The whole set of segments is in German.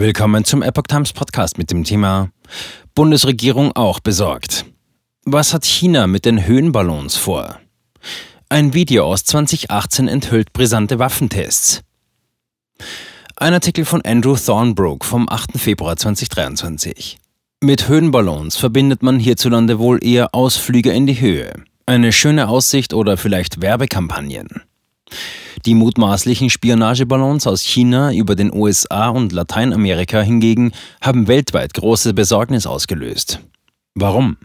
Willkommen zum Epoch Times Podcast mit dem Thema Bundesregierung auch besorgt. Was hat China mit den Höhenballons vor? Ein Video aus 2018 enthüllt brisante Waffentests. Ein Artikel von Andrew Thornbrook vom 8. Februar 2023. Mit Höhenballons verbindet man hierzulande wohl eher Ausflüge in die Höhe, eine schöne Aussicht oder vielleicht Werbekampagnen. Die mutmaßlichen Spionageballons aus China über den USA und Lateinamerika hingegen haben weltweit große Besorgnis ausgelöst. Warum?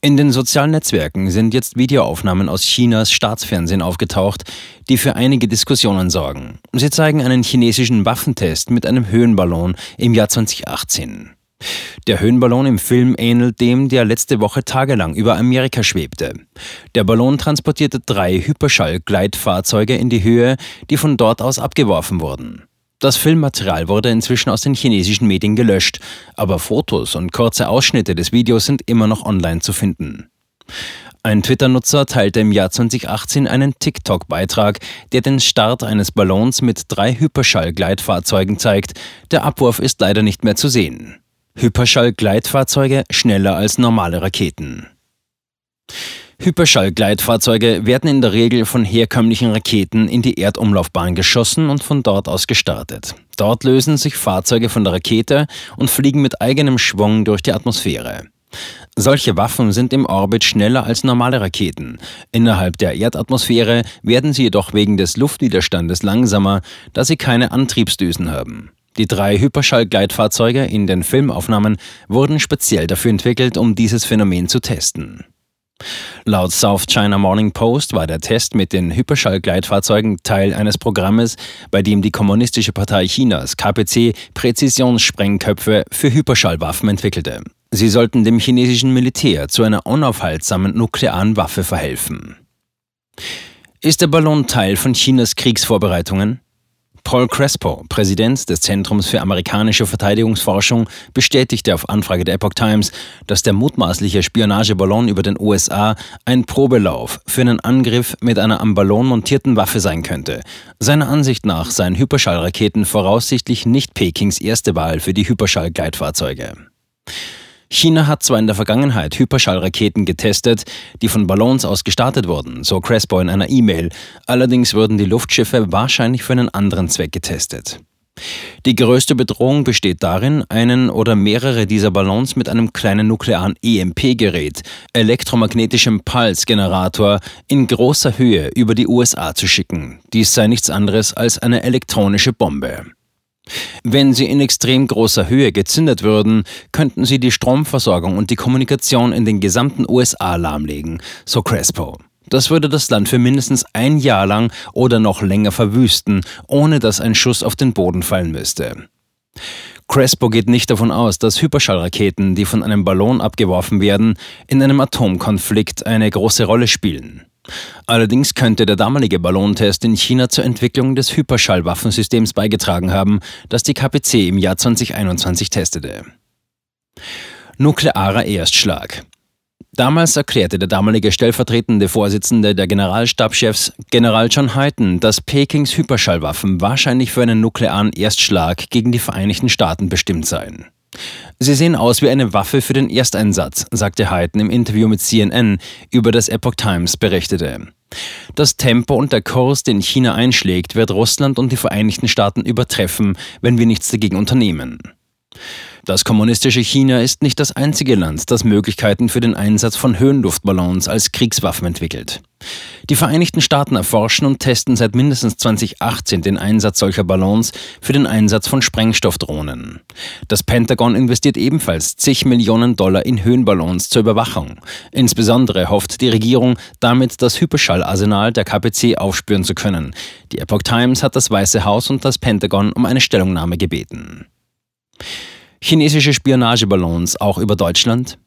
In den sozialen Netzwerken sind jetzt Videoaufnahmen aus Chinas Staatsfernsehen aufgetaucht, die für einige Diskussionen sorgen. Sie zeigen einen chinesischen Waffentest mit einem Höhenballon im Jahr 2018. Der Höhenballon im Film ähnelt dem, der letzte Woche tagelang über Amerika schwebte. Der Ballon transportierte drei Hyperschall-Gleitfahrzeuge in die Höhe, die von dort aus abgeworfen wurden. Das Filmmaterial wurde inzwischen aus den chinesischen Medien gelöscht, aber Fotos und kurze Ausschnitte des Videos sind immer noch online zu finden. Ein Twitter-Nutzer teilte im Jahr 2018 einen TikTok-Beitrag, der den Start eines Ballons mit drei Hyperschall-Gleitfahrzeugen zeigt. Der Abwurf ist leider nicht mehr zu sehen. Hyperschall-Gleitfahrzeuge schneller als normale Raketen. Hyperschall-Gleitfahrzeuge werden in der Regel von herkömmlichen Raketen in die Erdumlaufbahn geschossen und von dort aus gestartet. Dort lösen sich Fahrzeuge von der Rakete und fliegen mit eigenem Schwung durch die Atmosphäre. Solche Waffen sind im Orbit schneller als normale Raketen. Innerhalb der Erdatmosphäre werden sie jedoch wegen des Luftwiderstandes langsamer, da sie keine Antriebsdüsen haben. Die drei Hyperschallgleitfahrzeuge in den Filmaufnahmen wurden speziell dafür entwickelt, um dieses Phänomen zu testen. Laut South China Morning Post war der Test mit den Hyperschallgleitfahrzeugen Teil eines Programmes, bei dem die Kommunistische Partei Chinas KPC Präzisionssprengköpfe für Hyperschallwaffen entwickelte. Sie sollten dem chinesischen Militär zu einer unaufhaltsamen nuklearen Waffe verhelfen. Ist der Ballon Teil von Chinas Kriegsvorbereitungen? Paul Crespo, Präsident des Zentrums für amerikanische Verteidigungsforschung, bestätigte auf Anfrage der Epoch Times, dass der mutmaßliche Spionageballon über den USA ein Probelauf für einen Angriff mit einer am Ballon montierten Waffe sein könnte. Seiner Ansicht nach seien Hyperschallraketen voraussichtlich nicht Pekings erste Wahl für die Hyperschallgleitfahrzeuge. China hat zwar in der Vergangenheit Hyperschallraketen getestet, die von Ballons aus gestartet wurden, so Crespo in einer E-Mail, allerdings wurden die Luftschiffe wahrscheinlich für einen anderen Zweck getestet. Die größte Bedrohung besteht darin, einen oder mehrere dieser Ballons mit einem kleinen nuklearen EMP-Gerät, elektromagnetischem Pulsgenerator, in großer Höhe über die USA zu schicken. Dies sei nichts anderes als eine elektronische Bombe. Wenn sie in extrem großer Höhe gezündet würden, könnten sie die Stromversorgung und die Kommunikation in den gesamten USA lahmlegen, so Crespo. Das würde das Land für mindestens ein Jahr lang oder noch länger verwüsten, ohne dass ein Schuss auf den Boden fallen müsste. Crespo geht nicht davon aus, dass Hyperschallraketen, die von einem Ballon abgeworfen werden, in einem Atomkonflikt eine große Rolle spielen. Allerdings könnte der damalige Ballontest in China zur Entwicklung des Hyperschallwaffensystems beigetragen haben, das die KPC im Jahr 2021 testete. Nuklearer Erstschlag. Damals erklärte der damalige stellvertretende Vorsitzende der Generalstabschefs, General John Hyten, dass Pekings Hyperschallwaffen wahrscheinlich für einen nuklearen Erstschlag gegen die Vereinigten Staaten bestimmt seien. Sie sehen aus wie eine Waffe für den Ersteinsatz, sagte Hayden im Interview mit CNN, über das Epoch Times berichtete. Das Tempo und der Kurs, den China einschlägt, wird Russland und die Vereinigten Staaten übertreffen, wenn wir nichts dagegen unternehmen. Das kommunistische China ist nicht das einzige Land, das Möglichkeiten für den Einsatz von Höhenluftballons als Kriegswaffen entwickelt. Die Vereinigten Staaten erforschen und testen seit mindestens 2018 den Einsatz solcher Ballons für den Einsatz von Sprengstoffdrohnen. Das Pentagon investiert ebenfalls zig Millionen Dollar in Höhenballons zur Überwachung. Insbesondere hofft die Regierung, damit das Hyperschalarsenal der KPC aufspüren zu können. Die Epoch Times hat das Weiße Haus und das Pentagon um eine Stellungnahme gebeten. Chinesische Spionageballons auch über Deutschland?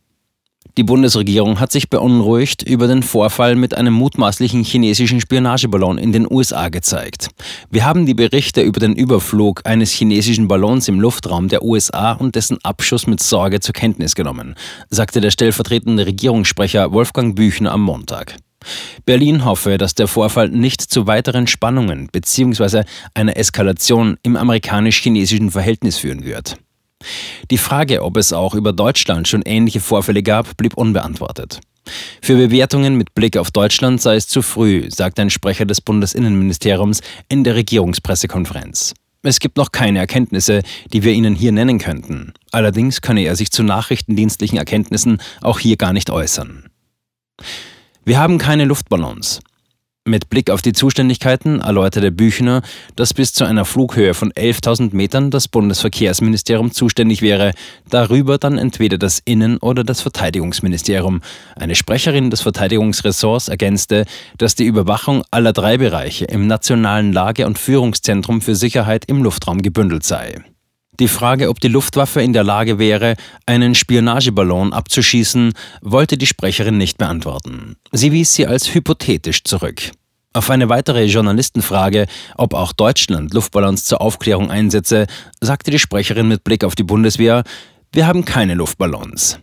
Die Bundesregierung hat sich beunruhigt über den Vorfall mit einem mutmaßlichen chinesischen Spionageballon in den USA gezeigt. Wir haben die Berichte über den Überflug eines chinesischen Ballons im Luftraum der USA und dessen Abschuss mit Sorge zur Kenntnis genommen, sagte der stellvertretende Regierungssprecher Wolfgang Büchner am Montag. Berlin hoffe, dass der Vorfall nicht zu weiteren Spannungen bzw. einer Eskalation im amerikanisch-chinesischen Verhältnis führen wird. Die Frage, ob es auch über Deutschland schon ähnliche Vorfälle gab, blieb unbeantwortet. Für Bewertungen mit Blick auf Deutschland sei es zu früh, sagt ein Sprecher des Bundesinnenministeriums in der Regierungspressekonferenz. Es gibt noch keine Erkenntnisse, die wir Ihnen hier nennen könnten. Allerdings könne er sich zu nachrichtendienstlichen Erkenntnissen auch hier gar nicht äußern. Wir haben keine Luftballons. Mit Blick auf die Zuständigkeiten erläuterte Büchner, dass bis zu einer Flughöhe von 11.000 Metern das Bundesverkehrsministerium zuständig wäre, darüber dann entweder das Innen- oder das Verteidigungsministerium. Eine Sprecherin des Verteidigungsressorts ergänzte, dass die Überwachung aller drei Bereiche im nationalen Lage- und Führungszentrum für Sicherheit im Luftraum gebündelt sei. Die Frage, ob die Luftwaffe in der Lage wäre, einen Spionageballon abzuschießen, wollte die Sprecherin nicht beantworten. Sie wies sie als hypothetisch zurück. Auf eine weitere Journalistenfrage, ob auch Deutschland Luftballons zur Aufklärung einsetze, sagte die Sprecherin mit Blick auf die Bundeswehr, wir haben keine Luftballons.